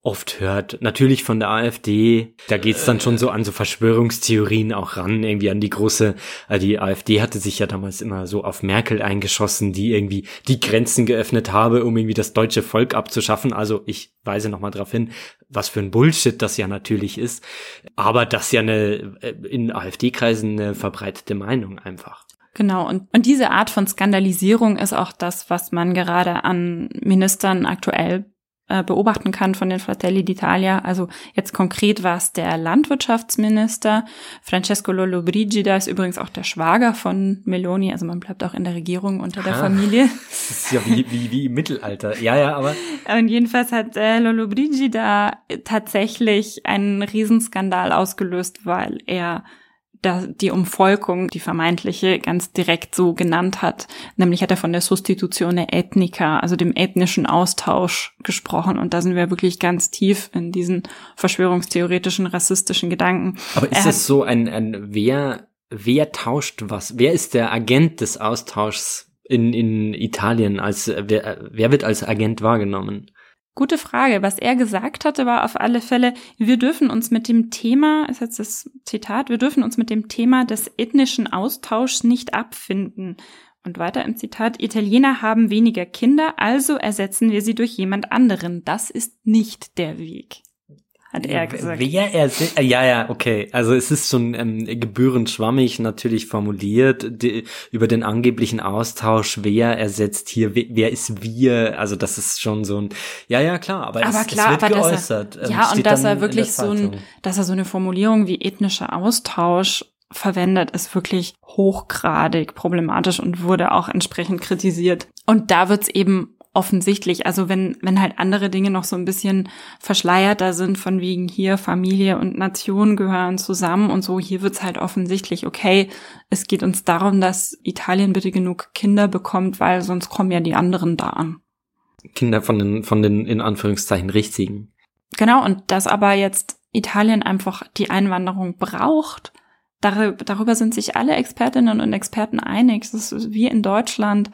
oft hört. Natürlich von der AfD, da geht's dann schon so an so Verschwörungstheorien auch ran, irgendwie an die große, äh, die AfD hatte sich ja damals immer so auf Merkel eingeschossen, die irgendwie die Grenzen geöffnet habe, um irgendwie das deutsche Volk abzuschaffen. Also ich weise nochmal darauf hin, was für ein Bullshit das ja natürlich ist, aber das ja eine äh, in AfD-Kreisen eine verbreitete Meinung einfach. Genau, und, und diese Art von Skandalisierung ist auch das, was man gerade an Ministern aktuell äh, beobachten kann von den Fratelli d'Italia. Also jetzt konkret war es der Landwirtschaftsminister. Francesco Lollobrigida ist übrigens auch der Schwager von Meloni. Also man bleibt auch in der Regierung unter der ah, Familie. Das ist ja wie, wie, wie im Mittelalter. Ja, ja, aber. Und jedenfalls hat äh, Lollobrigida tatsächlich einen Riesenskandal ausgelöst, weil er die Umvolkung, die vermeintliche, ganz direkt so genannt hat. Nämlich hat er von der Substitutione ethnica, also dem ethnischen Austausch gesprochen. Und da sind wir wirklich ganz tief in diesen verschwörungstheoretischen, rassistischen Gedanken. Aber ist es so ein, ein wer, wer tauscht was? Wer ist der Agent des Austauschs in, in Italien? Als, wer, wer wird als Agent wahrgenommen? Gute Frage. Was er gesagt hatte, war auf alle Fälle, wir dürfen uns mit dem Thema, ist jetzt das Zitat, wir dürfen uns mit dem Thema des ethnischen Austauschs nicht abfinden. Und weiter im Zitat, Italiener haben weniger Kinder, also ersetzen wir sie durch jemand anderen. Das ist nicht der Weg hat er gesagt. Wer er äh, ja, ja, okay. Also es ist schon ähm, gebührend schwammig natürlich formuliert die, über den angeblichen Austausch, wer ersetzt hier, wer, wer, ist wir. Also das ist schon so ein, ja, ja, klar, aber, aber es, klar, es wird aber geäußert. Er, ähm, ja, und dass er wirklich so ein, dass er so eine Formulierung wie ethnischer Austausch verwendet, ist wirklich hochgradig problematisch und wurde auch entsprechend kritisiert. Und da wird's eben offensichtlich. Also wenn, wenn halt andere Dinge noch so ein bisschen verschleierter sind, von wegen hier Familie und Nation gehören zusammen und so, hier wird's halt offensichtlich, okay, es geht uns darum, dass Italien bitte genug Kinder bekommt, weil sonst kommen ja die anderen da an. Kinder von den, von den in Anführungszeichen richtigen. Genau, und dass aber jetzt Italien einfach die Einwanderung braucht, darüber sind sich alle Expertinnen und Experten einig. Es ist wie in Deutschland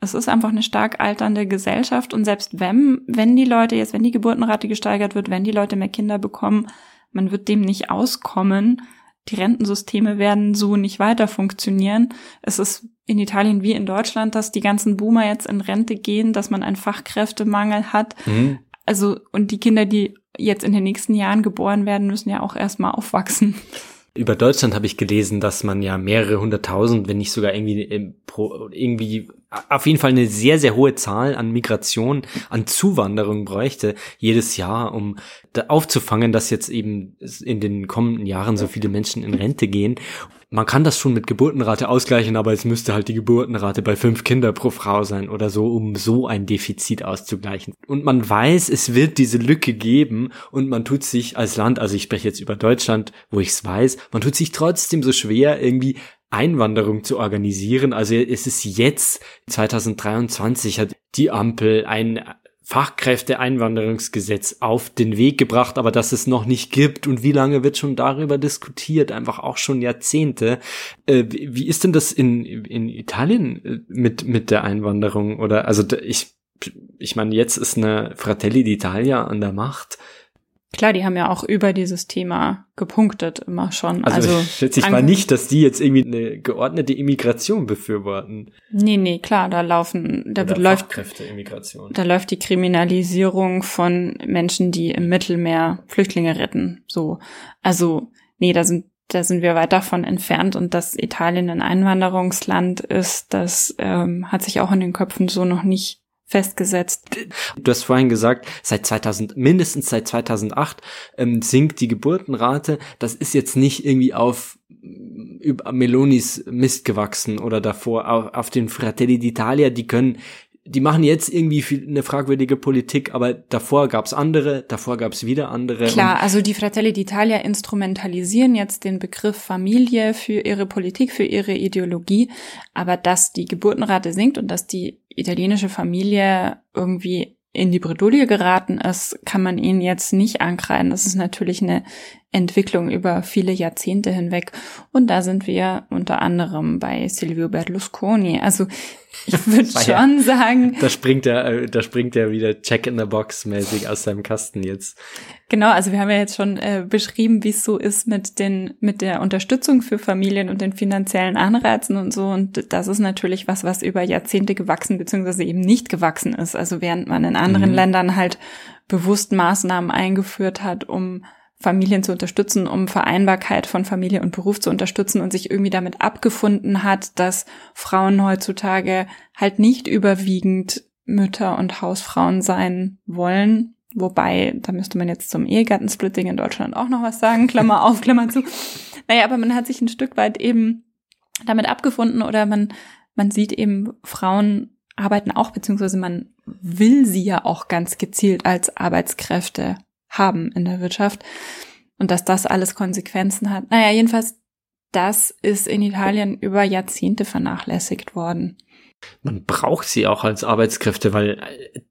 es ist einfach eine stark alternde Gesellschaft und selbst wenn, wenn die Leute jetzt, wenn die Geburtenrate gesteigert wird, wenn die Leute mehr Kinder bekommen, man wird dem nicht auskommen. Die Rentensysteme werden so nicht weiter funktionieren. Es ist in Italien wie in Deutschland, dass die ganzen Boomer jetzt in Rente gehen, dass man einen Fachkräftemangel hat. Mhm. Also, und die Kinder, die jetzt in den nächsten Jahren geboren werden, müssen ja auch erstmal aufwachsen. Über Deutschland habe ich gelesen, dass man ja mehrere hunderttausend, wenn nicht sogar irgendwie irgendwie auf jeden Fall eine sehr, sehr hohe Zahl an Migration, an Zuwanderung bräuchte jedes Jahr, um da aufzufangen, dass jetzt eben in den kommenden Jahren so viele Menschen in Rente gehen. Man kann das schon mit Geburtenrate ausgleichen, aber es müsste halt die Geburtenrate bei fünf Kinder pro Frau sein oder so, um so ein Defizit auszugleichen. Und man weiß, es wird diese Lücke geben und man tut sich als Land, also ich spreche jetzt über Deutschland, wo ich es weiß, man tut sich trotzdem so schwer, irgendwie Einwanderung zu organisieren. Also es ist jetzt 2023 hat die Ampel ein Fachkräfteeinwanderungsgesetz auf den Weg gebracht, aber dass es noch nicht gibt und wie lange wird schon darüber diskutiert, einfach auch schon Jahrzehnte. Äh, wie ist denn das in, in Italien äh, mit, mit der Einwanderung? Oder also ich, ich meine, jetzt ist eine Fratelli d'Italia an der Macht. Klar, die haben ja auch über dieses Thema gepunktet immer schon. Also, also schätze ich mal nicht, dass die jetzt irgendwie eine geordnete Immigration befürworten. Nee, nee, klar, da laufen, da Oder läuft, da läuft die Kriminalisierung von Menschen, die im Mittelmeer Flüchtlinge retten. So. Also, nee, da sind da sind wir weit davon entfernt und dass Italien ein Einwanderungsland ist, das ähm, hat sich auch in den Köpfen so noch nicht festgesetzt. Du hast vorhin gesagt, seit 2000, mindestens seit 2008 ähm, sinkt die Geburtenrate. Das ist jetzt nicht irgendwie auf über Melonis Mist gewachsen oder davor auf, auf den Fratelli d'Italia, die können die machen jetzt irgendwie eine fragwürdige Politik, aber davor gab's andere, davor gab's wieder andere. Klar, also die Fratelli d'Italia instrumentalisieren jetzt den Begriff Familie für ihre Politik, für ihre Ideologie, aber dass die Geburtenrate sinkt und dass die italienische Familie irgendwie in die Bredouille geraten ist, kann man ihnen jetzt nicht ankreiden. Das ist natürlich eine Entwicklung über viele Jahrzehnte hinweg. Und da sind wir unter anderem bei Silvio Berlusconi. Also ich würde schon ja, sagen. Da springt er, äh, da springt er wieder Check in the Box mäßig aus seinem Kasten jetzt. Genau, also wir haben ja jetzt schon äh, beschrieben, wie es so ist mit den, mit der Unterstützung für Familien und den finanziellen Anreizen und so. Und das ist natürlich was, was über Jahrzehnte gewachsen bzw. eben nicht gewachsen ist. Also während man in anderen mhm. Ländern halt bewusst Maßnahmen eingeführt hat, um Familien zu unterstützen, um Vereinbarkeit von Familie und Beruf zu unterstützen und sich irgendwie damit abgefunden hat, dass Frauen heutzutage halt nicht überwiegend Mütter und Hausfrauen sein wollen. Wobei, da müsste man jetzt zum Ehegattensplitting in Deutschland auch noch was sagen, Klammer auf, Klammer zu. Naja, aber man hat sich ein Stück weit eben damit abgefunden oder man, man sieht eben, Frauen arbeiten auch, beziehungsweise man will sie ja auch ganz gezielt als Arbeitskräfte haben in der Wirtschaft und dass das alles Konsequenzen hat. Naja, jedenfalls, das ist in Italien über Jahrzehnte vernachlässigt worden man braucht sie auch als Arbeitskräfte, weil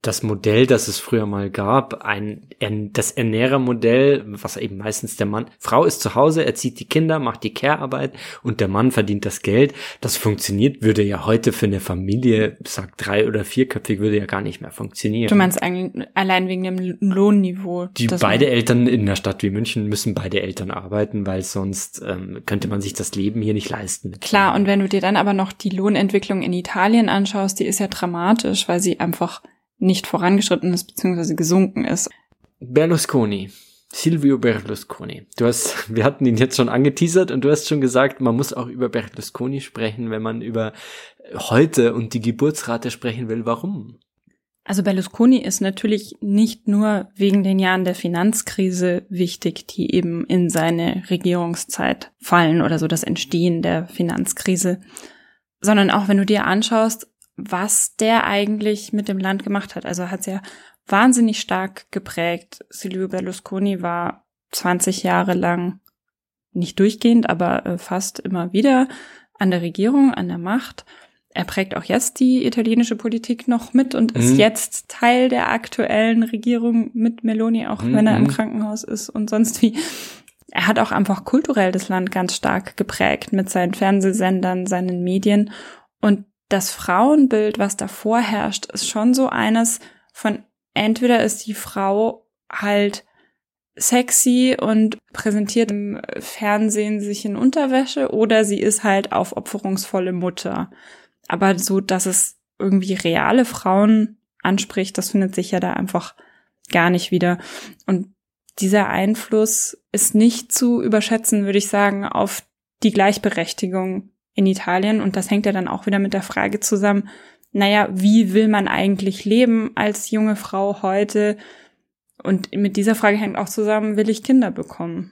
das Modell, das es früher mal gab, ein, das Ernährermodell, was eben meistens der Mann, Frau ist zu Hause, erzieht die Kinder, macht die Care-Arbeit und der Mann verdient das Geld. Das funktioniert, würde ja heute für eine Familie, sagt drei- oder vierköpfig, würde ja gar nicht mehr funktionieren. Du meinst allein wegen dem Lohnniveau? Die beide Eltern in einer Stadt wie München müssen beide Eltern arbeiten, weil sonst ähm, könnte man sich das Leben hier nicht leisten. Klar, und wenn du dir dann aber noch die Lohnentwicklung in Italien Italien anschaust, die ist ja dramatisch, weil sie einfach nicht vorangeschritten ist bzw. gesunken ist. Berlusconi. Silvio Berlusconi. Du hast, wir hatten ihn jetzt schon angeteasert und du hast schon gesagt, man muss auch über Berlusconi sprechen, wenn man über heute und die Geburtsrate sprechen will. Warum? Also Berlusconi ist natürlich nicht nur wegen den Jahren der Finanzkrise wichtig, die eben in seine Regierungszeit fallen oder so das Entstehen der Finanzkrise, sondern auch wenn du dir anschaust, was der eigentlich mit dem Land gemacht hat. Also hat es ja wahnsinnig stark geprägt. Silvio Berlusconi war 20 Jahre lang nicht durchgehend, aber äh, fast immer wieder an der Regierung, an der Macht. Er prägt auch jetzt die italienische Politik noch mit und mhm. ist jetzt Teil der aktuellen Regierung mit Meloni, auch mhm. wenn er im mhm. Krankenhaus ist und sonst wie er hat auch einfach kulturell das Land ganz stark geprägt mit seinen Fernsehsendern, seinen Medien. Und das Frauenbild, was davor herrscht, ist schon so eines von entweder ist die Frau halt sexy und präsentiert im Fernsehen sich in Unterwäsche oder sie ist halt aufopferungsvolle Mutter. Aber so, dass es irgendwie reale Frauen anspricht, das findet sich ja da einfach gar nicht wieder. Und dieser Einfluss ist nicht zu überschätzen, würde ich sagen, auf die Gleichberechtigung in Italien. Und das hängt ja dann auch wieder mit der Frage zusammen, naja, wie will man eigentlich leben als junge Frau heute? Und mit dieser Frage hängt auch zusammen, will ich Kinder bekommen?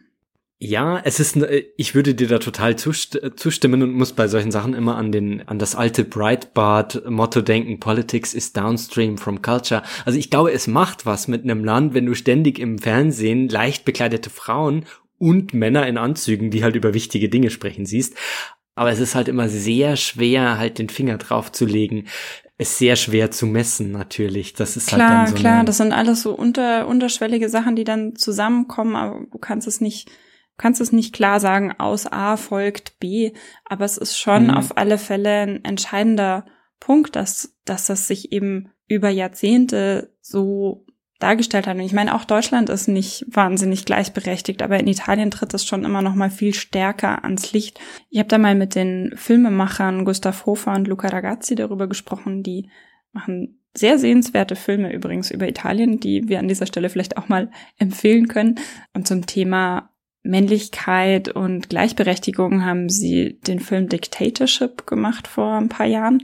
Ja, es ist, äh, ich würde dir da total zustimmen und muss bei solchen Sachen immer an den, an das alte Breitbart-Motto denken, Politics is downstream from culture. Also ich glaube, es macht was mit einem Land, wenn du ständig im Fernsehen leicht bekleidete Frauen und Männer in Anzügen, die halt über wichtige Dinge sprechen, siehst. Aber es ist halt immer sehr schwer, halt den Finger drauf zu legen ist sehr schwer zu messen, natürlich. Das ist klar, halt dann so klar. Das sind alles so unter, unterschwellige Sachen, die dann zusammenkommen, aber du kannst es nicht kannst es nicht klar sagen, aus A folgt B, aber es ist schon mhm. auf alle Fälle ein entscheidender Punkt, dass, dass das sich eben über Jahrzehnte so dargestellt hat. Und ich meine, auch Deutschland ist nicht wahnsinnig gleichberechtigt, aber in Italien tritt es schon immer noch mal viel stärker ans Licht. Ich habe da mal mit den Filmemachern Gustav Hofer und Luca Ragazzi darüber gesprochen, die machen sehr sehenswerte Filme übrigens über Italien, die wir an dieser Stelle vielleicht auch mal empfehlen können. Und zum Thema Männlichkeit und Gleichberechtigung haben sie den Film Dictatorship gemacht vor ein paar Jahren.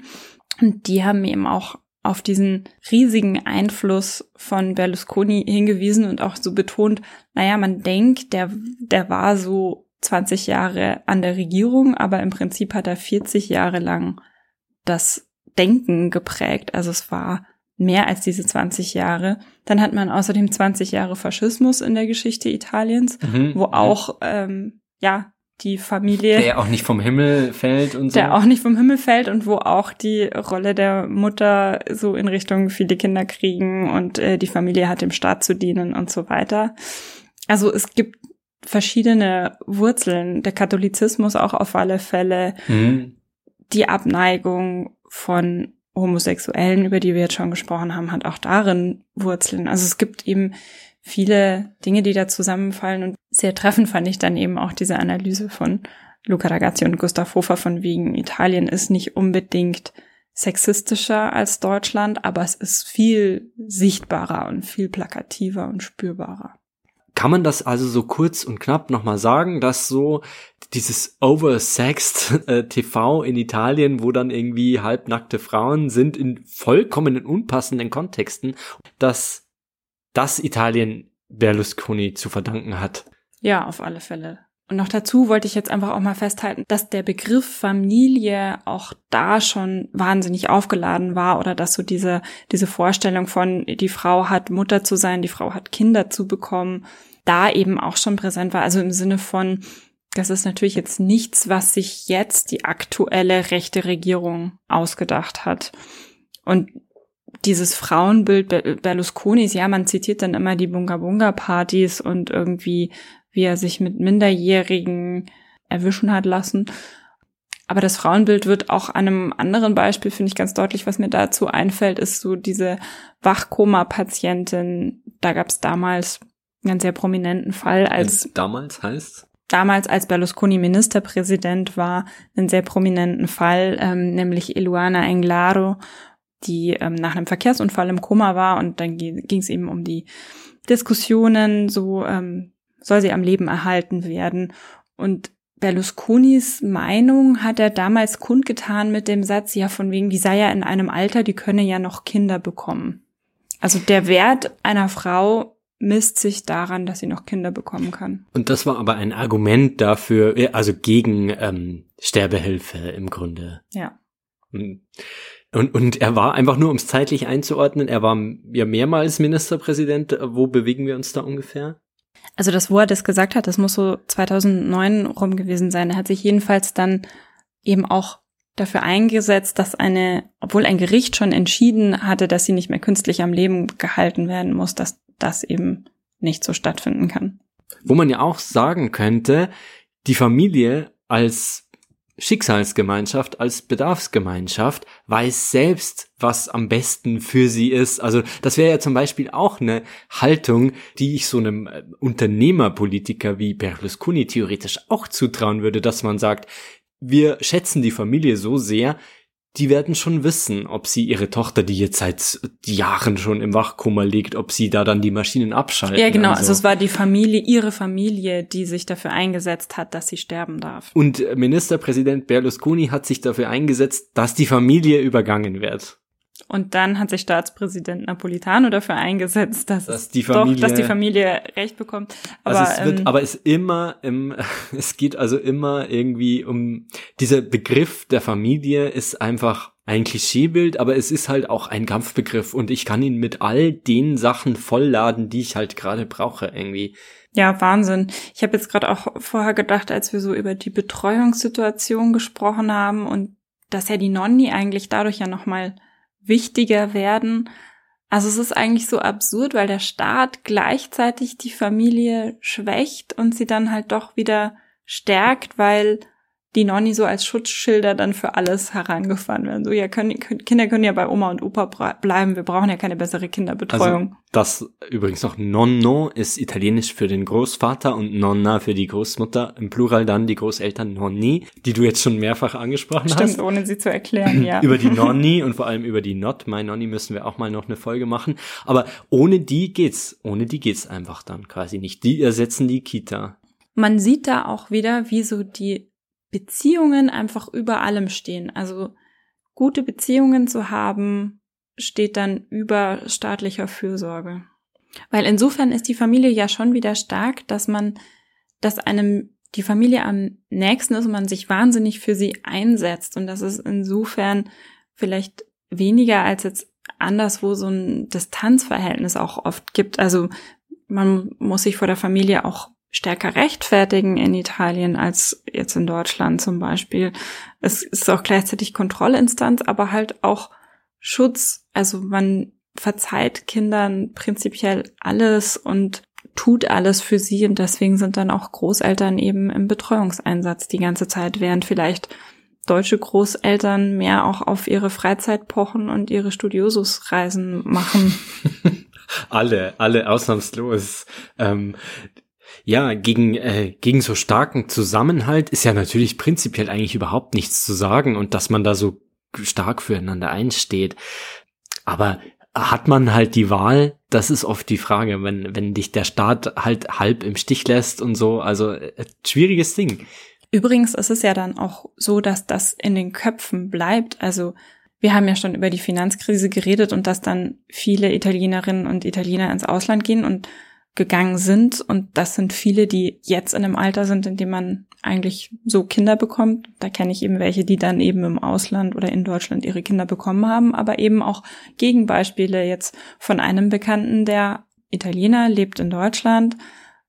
Und die haben eben auch auf diesen riesigen Einfluss von Berlusconi hingewiesen und auch so betont, naja, man denkt, der, der war so 20 Jahre an der Regierung, aber im Prinzip hat er 40 Jahre lang das Denken geprägt. Also es war mehr als diese 20 Jahre. Dann hat man außerdem 20 Jahre Faschismus in der Geschichte Italiens, mhm. wo auch ähm, ja die Familie. Der auch nicht vom Himmel fällt und so. Der auch nicht vom Himmel fällt und wo auch die Rolle der Mutter so in Richtung viele Kinder kriegen und äh, die Familie hat dem Staat zu dienen und so weiter. Also es gibt verschiedene Wurzeln. Der Katholizismus auch auf alle Fälle. Mhm. Die Abneigung von Homosexuellen, über die wir jetzt schon gesprochen haben, hat auch darin Wurzeln. Also es gibt eben viele Dinge, die da zusammenfallen und sehr treffend fand ich dann eben auch diese Analyse von Luca Ragazzi und Gustav Hofer von wegen Italien ist nicht unbedingt sexistischer als Deutschland, aber es ist viel sichtbarer und viel plakativer und spürbarer. Kann man das also so kurz und knapp nochmal sagen, dass so dieses oversexed äh, TV in Italien, wo dann irgendwie halbnackte Frauen sind in vollkommen unpassenden Kontexten, dass das Italien Berlusconi zu verdanken hat? Ja, auf alle Fälle. Und noch dazu wollte ich jetzt einfach auch mal festhalten, dass der Begriff Familie auch da schon wahnsinnig aufgeladen war oder dass so diese, diese Vorstellung von, die Frau hat Mutter zu sein, die Frau hat Kinder zu bekommen, da eben auch schon präsent war. Also im Sinne von, das ist natürlich jetzt nichts, was sich jetzt die aktuelle rechte Regierung ausgedacht hat. Und dieses Frauenbild Berlusconis, ja, man zitiert dann immer die Bunga-Bunga-Partys und irgendwie wie er sich mit Minderjährigen erwischen hat lassen. Aber das Frauenbild wird auch an einem anderen Beispiel, finde ich ganz deutlich, was mir dazu einfällt, ist so diese Wachkoma-Patientin. Da gab es damals einen sehr prominenten Fall als. Damals heißt? Damals, als Berlusconi Ministerpräsident war, einen sehr prominenten Fall, ähm, nämlich Eluana Englaro, die ähm, nach einem Verkehrsunfall im Koma war und dann ging es eben um die Diskussionen, so ähm, soll sie am Leben erhalten werden. Und Berlusconis Meinung hat er damals kundgetan mit dem Satz, ja, von wegen, die sei ja in einem Alter, die könne ja noch Kinder bekommen. Also der Wert einer Frau misst sich daran, dass sie noch Kinder bekommen kann. Und das war aber ein Argument dafür, äh, also gegen ähm, Sterbehilfe im Grunde. Ja. Hm. Und, und er war einfach nur, um es zeitlich einzuordnen, er war ja mehrmals Ministerpräsident. Wo bewegen wir uns da ungefähr? Also das, wo er das gesagt hat, das muss so 2009 rum gewesen sein. Er hat sich jedenfalls dann eben auch dafür eingesetzt, dass eine, obwohl ein Gericht schon entschieden hatte, dass sie nicht mehr künstlich am Leben gehalten werden muss, dass das eben nicht so stattfinden kann. Wo man ja auch sagen könnte, die Familie als Schicksalsgemeinschaft als Bedarfsgemeinschaft weiß selbst, was am besten für sie ist. Also das wäre ja zum Beispiel auch eine Haltung, die ich so einem äh, Unternehmerpolitiker wie Berlusconi theoretisch auch zutrauen würde, dass man sagt, wir schätzen die Familie so sehr, die werden schon wissen, ob sie ihre Tochter, die jetzt seit Jahren schon im Wachkoma liegt, ob sie da dann die Maschinen abschalten. Ja, genau. Also. also es war die Familie, ihre Familie, die sich dafür eingesetzt hat, dass sie sterben darf. Und Ministerpräsident Berlusconi hat sich dafür eingesetzt, dass die Familie übergangen wird. Und dann hat sich Staatspräsident Napolitano dafür eingesetzt, dass, dass die Familie, doch, dass die Familie Recht bekommt. Aber, also es wird, ähm, aber es immer im, es geht also immer irgendwie um dieser Begriff der Familie ist einfach ein Klischeebild, aber es ist halt auch ein Kampfbegriff und ich kann ihn mit all den Sachen vollladen, die ich halt gerade brauche irgendwie. Ja, Wahnsinn. Ich habe jetzt gerade auch vorher gedacht, als wir so über die Betreuungssituation gesprochen haben und dass ja die Nonni eigentlich dadurch ja nochmal wichtiger werden. Also es ist eigentlich so absurd, weil der Staat gleichzeitig die Familie schwächt und sie dann halt doch wieder stärkt, weil die Nonni so als Schutzschilder dann für alles herangefahren werden. So, ja, können, Kinder können ja bei Oma und Opa bleiben, wir brauchen ja keine bessere Kinderbetreuung. Also, das übrigens noch Nonno ist italienisch für den Großvater und Nonna für die Großmutter, im Plural dann die Großeltern Nonni, die du jetzt schon mehrfach angesprochen Stimmt, hast. Stimmt, ohne sie zu erklären, ja. über die Nonni und vor allem über die Not, My Nonni müssen wir auch mal noch eine Folge machen. Aber ohne die geht's, ohne die geht's einfach dann quasi nicht. Die ersetzen die Kita. man sieht da auch wieder, wie so die Beziehungen einfach über allem stehen. Also gute Beziehungen zu haben, steht dann über staatlicher Fürsorge. Weil insofern ist die Familie ja schon wieder stark, dass man, dass einem die Familie am nächsten ist und man sich wahnsinnig für sie einsetzt. Und das ist insofern vielleicht weniger als jetzt anderswo so ein Distanzverhältnis auch oft gibt. Also man muss sich vor der Familie auch stärker rechtfertigen in Italien als jetzt in Deutschland zum Beispiel. Es ist auch gleichzeitig Kontrollinstanz, aber halt auch Schutz. Also man verzeiht Kindern prinzipiell alles und tut alles für sie und deswegen sind dann auch Großeltern eben im Betreuungseinsatz die ganze Zeit, während vielleicht deutsche Großeltern mehr auch auf ihre Freizeit pochen und ihre Studiosusreisen machen. alle, alle ausnahmslos. Ähm, ja, gegen, äh, gegen so starken Zusammenhalt ist ja natürlich prinzipiell eigentlich überhaupt nichts zu sagen und dass man da so stark füreinander einsteht. Aber hat man halt die Wahl, das ist oft die Frage, wenn, wenn dich der Staat halt halb im Stich lässt und so, also äh, schwieriges Ding. Übrigens ist es ja dann auch so, dass das in den Köpfen bleibt. Also wir haben ja schon über die Finanzkrise geredet und dass dann viele Italienerinnen und Italiener ins Ausland gehen und gegangen sind. Und das sind viele, die jetzt in einem Alter sind, in dem man eigentlich so Kinder bekommt. Da kenne ich eben welche, die dann eben im Ausland oder in Deutschland ihre Kinder bekommen haben, aber eben auch Gegenbeispiele jetzt von einem Bekannten, der Italiener, lebt in Deutschland,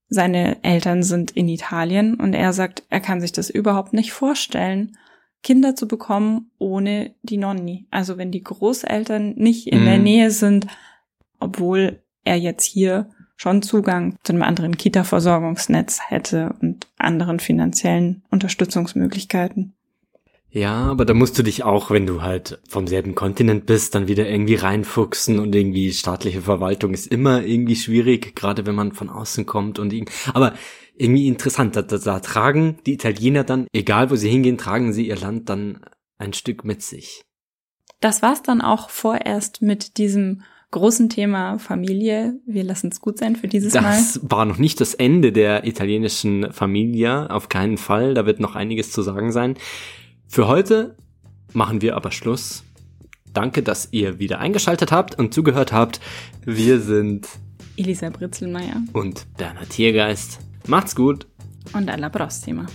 seine Eltern sind in Italien und er sagt, er kann sich das überhaupt nicht vorstellen, Kinder zu bekommen ohne die Nonni. Also wenn die Großeltern nicht in mhm. der Nähe sind, obwohl er jetzt hier schon Zugang zu einem anderen Kita-Versorgungsnetz hätte und anderen finanziellen Unterstützungsmöglichkeiten. Ja, aber da musst du dich auch, wenn du halt vom selben Kontinent bist, dann wieder irgendwie reinfuchsen und irgendwie staatliche Verwaltung ist immer irgendwie schwierig, gerade wenn man von außen kommt und irgendwie, aber irgendwie interessant, da, da, da tragen die Italiener dann, egal wo sie hingehen, tragen sie ihr Land dann ein Stück mit sich. Das war's dann auch vorerst mit diesem großen Thema Familie. Wir lassen es gut sein für dieses das Mal. Das war noch nicht das Ende der italienischen Familie, auf keinen Fall. Da wird noch einiges zu sagen sein. Für heute machen wir aber Schluss. Danke, dass ihr wieder eingeschaltet habt und zugehört habt. Wir sind Elisa Britzelmeier und Bernhard Tiergeist. Macht's gut und alla prossima.